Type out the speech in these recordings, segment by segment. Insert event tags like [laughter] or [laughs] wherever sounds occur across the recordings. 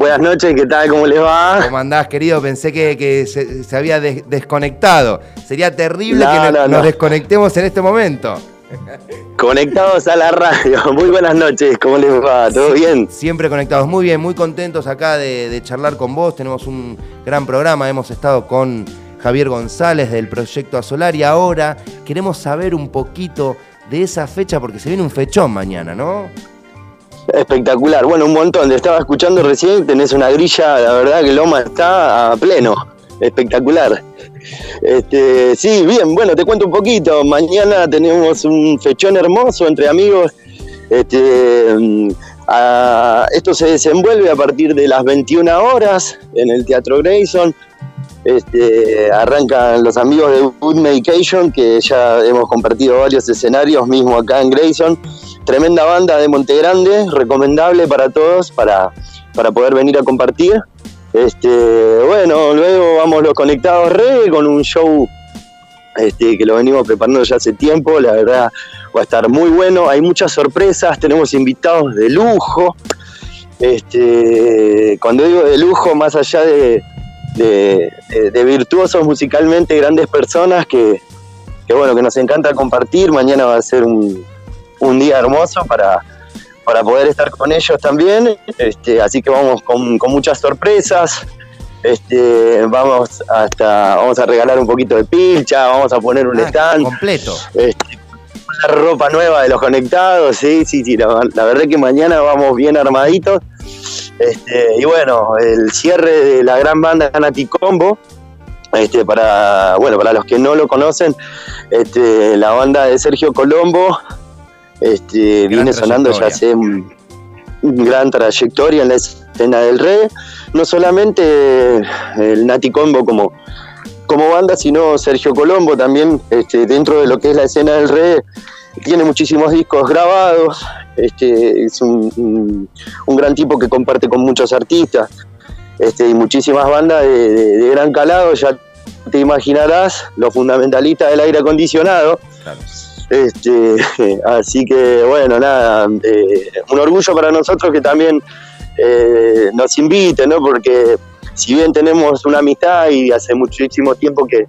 Buenas noches, ¿qué tal? ¿Cómo les va? ¿Cómo andás, querido? Pensé que, se, había desconectado. Sería terrible que nos desconectemos en este momento. Conectados a la radio. [laughs] Muy buenas noches, ¿cómo les va? ¿Todo bien? Siempre conectados, muy bien, muy contentos acá de, charlar con vos. Tenemos un gran programa, hemos estado con Javier González del proyecto Asolar y ahora queremos saber un poquito de esa fecha porque se viene un fechón mañana, ¿no? Espectacular, bueno, un montón. Te estaba escuchando recién, tenés una grilla, la verdad que Loma está a pleno. Espectacular. Este, sí, bien, bueno, te cuento un poquito. Mañana tenemos un fechón hermoso entre amigos. Este, mm, esto se desenvuelve a partir de las 21 horas en el Teatro Grayson. Este, arrancan los amigos de Good Medication, que ya hemos compartido varios escenarios, mismo acá en Grayson. Tremenda banda de Monte Grande, recomendable para todos para, para poder venir a compartir. Este, bueno, luego vamos los conectados re con un show este, que lo venimos preparando ya hace tiempo, la verdad va a estar muy bueno, hay muchas sorpresas, tenemos invitados de lujo. Este, cuando digo de lujo, más allá de, de, virtuosos musicalmente, grandes personas que, bueno, que nos encanta compartir. Mañana va a ser un, día hermoso para, para poder estar con ellos también. Este, así que vamos con, muchas sorpresas. Este, vamos hasta vamos a regalar un poquito de pilcha, vamos a poner un ah, stand completo. Este, una ropa nueva de los conectados, sí, sí, sí, la, la verdad que mañana vamos bien armaditos este, y bueno, el cierre de la gran banda Nati Combo, este, para, bueno, para los que no lo conocen, este, la banda de Sergio Colombo este, viene sonando ya hace un, gran trayectoria en la escena del reggae. No solamente el Nati Combo como, como banda, sino Sergio Colombo también este, dentro de lo que es la escena del reggae tiene muchísimos discos grabados, este, es un, gran tipo que comparte con muchos artistas este, y muchísimas bandas de, gran calado, ya te imaginarás, los fundamentalistas del aire acondicionado. Este, [laughs] así que bueno, nada, eh, un orgullo para nosotros que también eh, nos invite, ¿no? porque si bien tenemos una amistad y hace muchísimo tiempo que,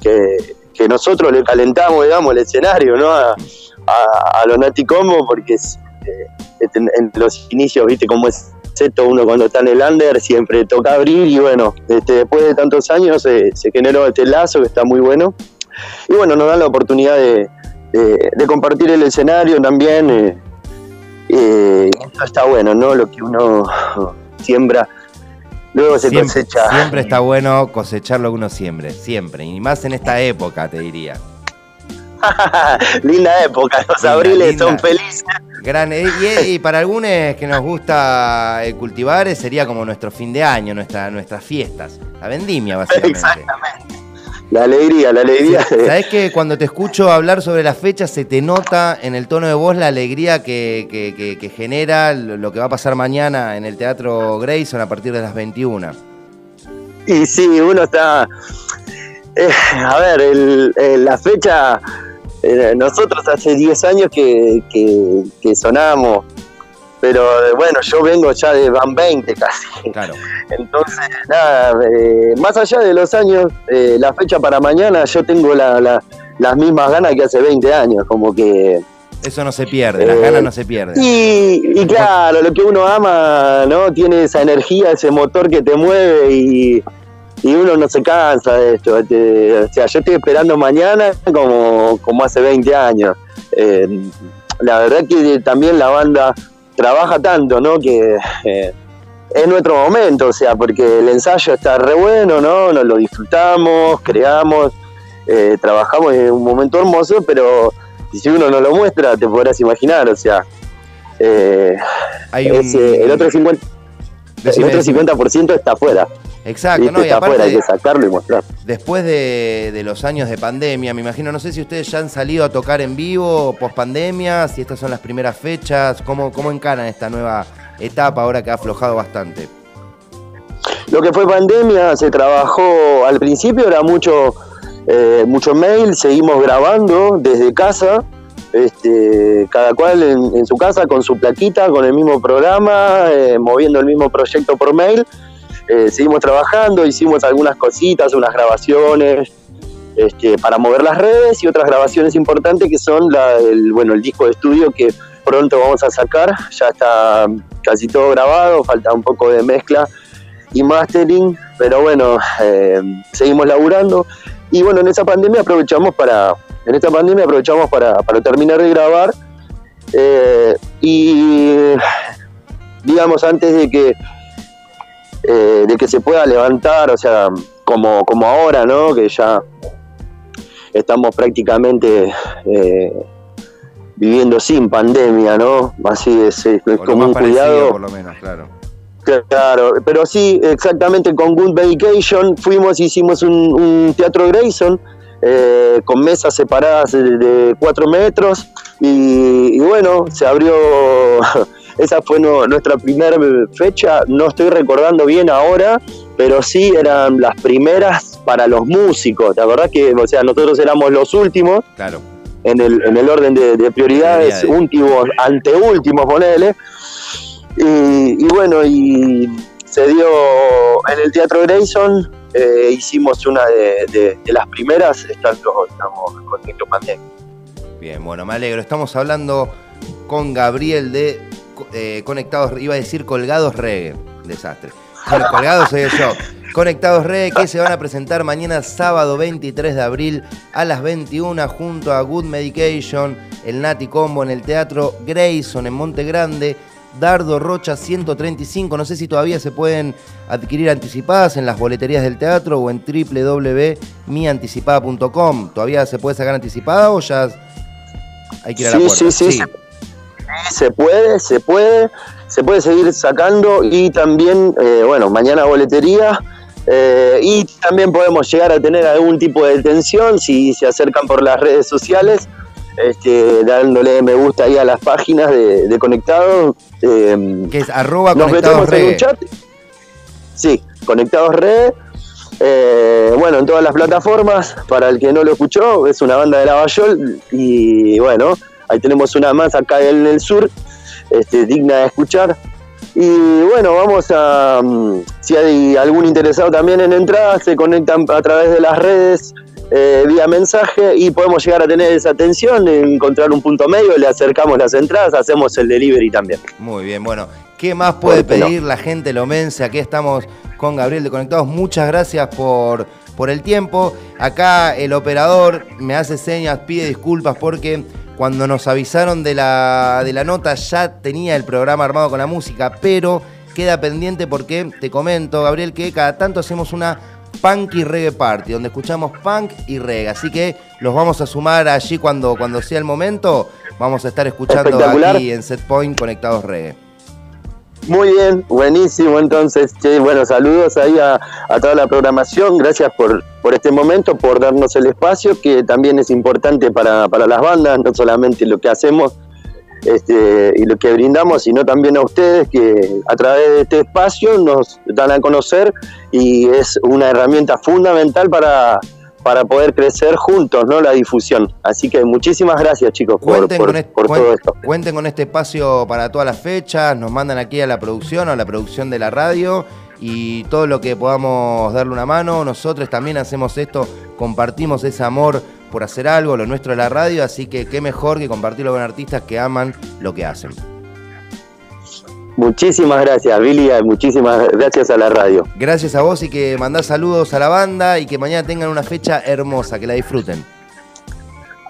que, nosotros le calentamos, digamos, el escenario, ¿no? A, a, los Nati Combo, porque eh, en, los inicios, viste cómo es esto, uno cuando está en el under siempre toca abrir y bueno, este, después de tantos años se generó este lazo que está muy bueno. Y bueno, nos dan la oportunidad de, compartir el escenario también. Eh, eh está bueno, ¿no? Lo que uno siembra luego se cosecha. Siempre está bueno cosechar lo que uno siembre, siempre. Y más en esta época, te diría. [laughs] linda época, los abriles son felices. Gran, eh, y, para algunos que nos gusta eh, cultivar eh, sería como nuestro fin de año, nuestra, nuestras fiestas, la vendimia básicamente. Exactamente. La alegría, la alegría. Sabes que cuando te escucho hablar sobre las fechas se te nota en el tono de voz la alegría que, que, genera lo que va a pasar mañana en el Teatro Grayson a partir de las 21. Y sí, uno está... a ver, la fecha eh, nosotros hace 10 años que, que, sonamos, pero bueno, yo vengo ya de Van 20 casi. Entonces, nada, eh, más allá de los años, eh, la fecha para mañana, yo tengo las mismas ganas que hace 20 años, como que... Eso no se pierde, las ganas no se pierden. Y, y, claro, lo que uno ama, ¿no? Tiene esa energía, ese motor que te mueve y, y uno no se cansa de esto. Este, o sea, yo estoy esperando mañana como, como hace 20 años. Eh, la verdad que también la banda trabaja tanto, ¿no? Que eh, es nuestro momento, o sea, porque el ensayo está re bueno, ¿no? Nos lo disfrutamos, creamos, eh, trabajamos en un momento hermoso, pero si uno no lo muestra, te podrás imaginar, o sea, Hay el otro 50%, el otro 50 está afuera. Exacto, ¿no? Y aparte, hay que sacarlo y mostrar. Después de, los años de pandemia, me imagino, no sé si ustedes ya han salido a tocar en vivo post pandemia, si estas son las primeras fechas, ¿cómo, cómo encaran esta nueva etapa ahora que ha aflojado bastante? Lo que fue pandemia se trabajó al principio, era mucho, eh, mucho mail, seguimos grabando desde casa, este, cada cual en, su casa con su plaquita, con el mismo programa, eh, moviendo el mismo proyecto por mail. Eh, seguimos trabajando, hicimos algunas cositas, unas grabaciones este, para mover las redes y otras grabaciones importantes que son el, bueno, el disco de estudio que pronto vamos a sacar. Ya está casi todo grabado, falta un poco de mezcla y mastering, pero bueno, eh, seguimos laburando. Y bueno, en esa pandemia aprovechamos para, en esta pandemia aprovechamos para, terminar de grabar. Eh, y digamos, antes de que, eh, de que se pueda levantar, o sea, como, como ahora, ¿no? Que ya estamos prácticamente viviendo sin pandemia, ¿no? Así es, es como un cuidado. Por lo menos, claro Claro, pero sí, exactamente con Good Medication fuimos, hicimos un, teatro Grayson eh, con mesas separadas de, cuatro metros y, bueno, se abrió, [laughs] esa fue nuestra primera fecha, no estoy recordando bien ahora, pero sí eran las primeras para los músicos, la verdad que, o sea, nosotros éramos los últimos. Claro. En el, en el orden de, prioridades, últimos, anteúltimos, ponele. Y, bueno, y se dio en el Teatro Grayson, eh, hicimos una de, las primeras, estando, estamos con Nico Pandemia. Bien, bueno, me alegro. Estamos hablando con Gabriel de eh, Conectados, iba a decir Colgados Reggae, desastre. colgados soy yo. Conectados Reggae que se van a presentar mañana sábado 23 de abril a las 21 junto a Good Medication, el Nati Combo en el Teatro Grayson en Monte Grande Dardo Rocha 135. No sé si todavía se pueden adquirir anticipadas en las boleterías del teatro o en www.mianticipada.com. ¿Todavía se puede sacar anticipada o ya hay que ir a la puerta? Sí, sí, sí. Se puede, se puede, se puede seguir sacando y también, eh, bueno, mañana boletería. Eh, y también podemos llegar a tener algún tipo de detención si se acercan por las redes sociales este, dándole me gusta ahí a las páginas de, de Conectados. Eh, que es arroba Conectados Red. Sí, Conectados Red. Eh, bueno, en todas las plataformas, para el que no lo escuchó, es una banda de Lavallol y bueno, ahí tenemos una más acá en el sur, este, digna de escuchar. Y bueno, vamos a, mm, si hay algún interesado también en entrar, se conectan a través de las redes eh, vía mensaje y podemos llegar a tener esa atención, encontrar un punto medio, le acercamos las entradas, hacemos el delivery también. Muy bien, bueno, ¿qué más puede pedir la gente lomense? Aquí estamos con Gabriel de Conectados, muchas gracias por, por el tiempo. Acá el operador me hace señas, pide disculpas porque cuando nos avisaron de la, de la nota ya tenía el programa armado con la música, pero queda pendiente porque te comento, Gabriel, que cada tanto hacemos una Punk y Reggae Party, donde escuchamos punk y reggae. Así que los vamos a sumar allí cuando, cuando sea el momento. Vamos a estar escuchando aquí en Set Point Conectados Reggae. Muy bien, buenísimo. Entonces, bueno, saludos ahí a, toda la programación. Gracias por, por este momento, por darnos el espacio, que también es importante para, para las bandas, no solamente lo que hacemos, este, y lo que brindamos, sino también a ustedes que a través de este espacio nos dan a conocer y es una herramienta fundamental para, para poder crecer juntos, ¿no? La difusión. Así que muchísimas gracias, chicos, por, todo esto. Cuenten con este espacio para todas las fechas, nos mandan aquí a la producción, a la producción de la radio y todo lo que podamos darle una mano. Nosotros también hacemos esto, compartimos ese amor por hacer algo, lo nuestro es la radio, así que qué mejor que compartirlo con artistas que aman lo que hacen. Muchísimas gracias, Billy, muchísimas gracias a la radio. Gracias a vos y que mandás saludos a la banda y que mañana tengan una fecha hermosa, que la disfruten.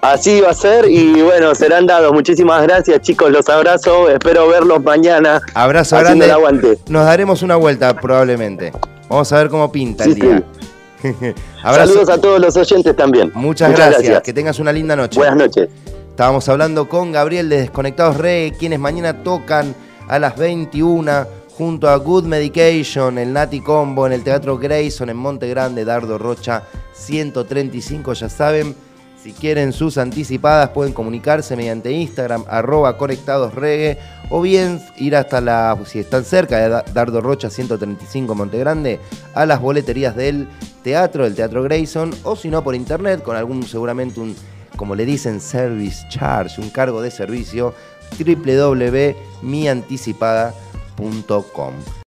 Así va a ser y bueno, serán dados. Muchísimas gracias, chicos. Los abrazo. Espero verlos mañana. Abrazo grande. aguante. Nos daremos una vuelta probablemente. Vamos a ver cómo pinta el día. [laughs] Saludos a todos los oyentes también. Muchas, gracias. Que tengas una linda noche. Buenas noches. Estábamos hablando con Gabriel de Desconectados Re, quienes mañana tocan a las 21 junto a Good Medication, el Nati Combo en el Teatro Grayson en Monte Grande, Dardo Rocha 135, ya saben. Si quieren sus anticipadas pueden comunicarse mediante Instagram arroba conectadosregue o bien ir hasta la, si están cerca de Dardo Rocha 135 Monte Grande, a las boleterías del teatro, del Teatro Grayson, o si no por internet con algún seguramente un como le dicen, service charge, un cargo de servicio, www.mianticipada.com.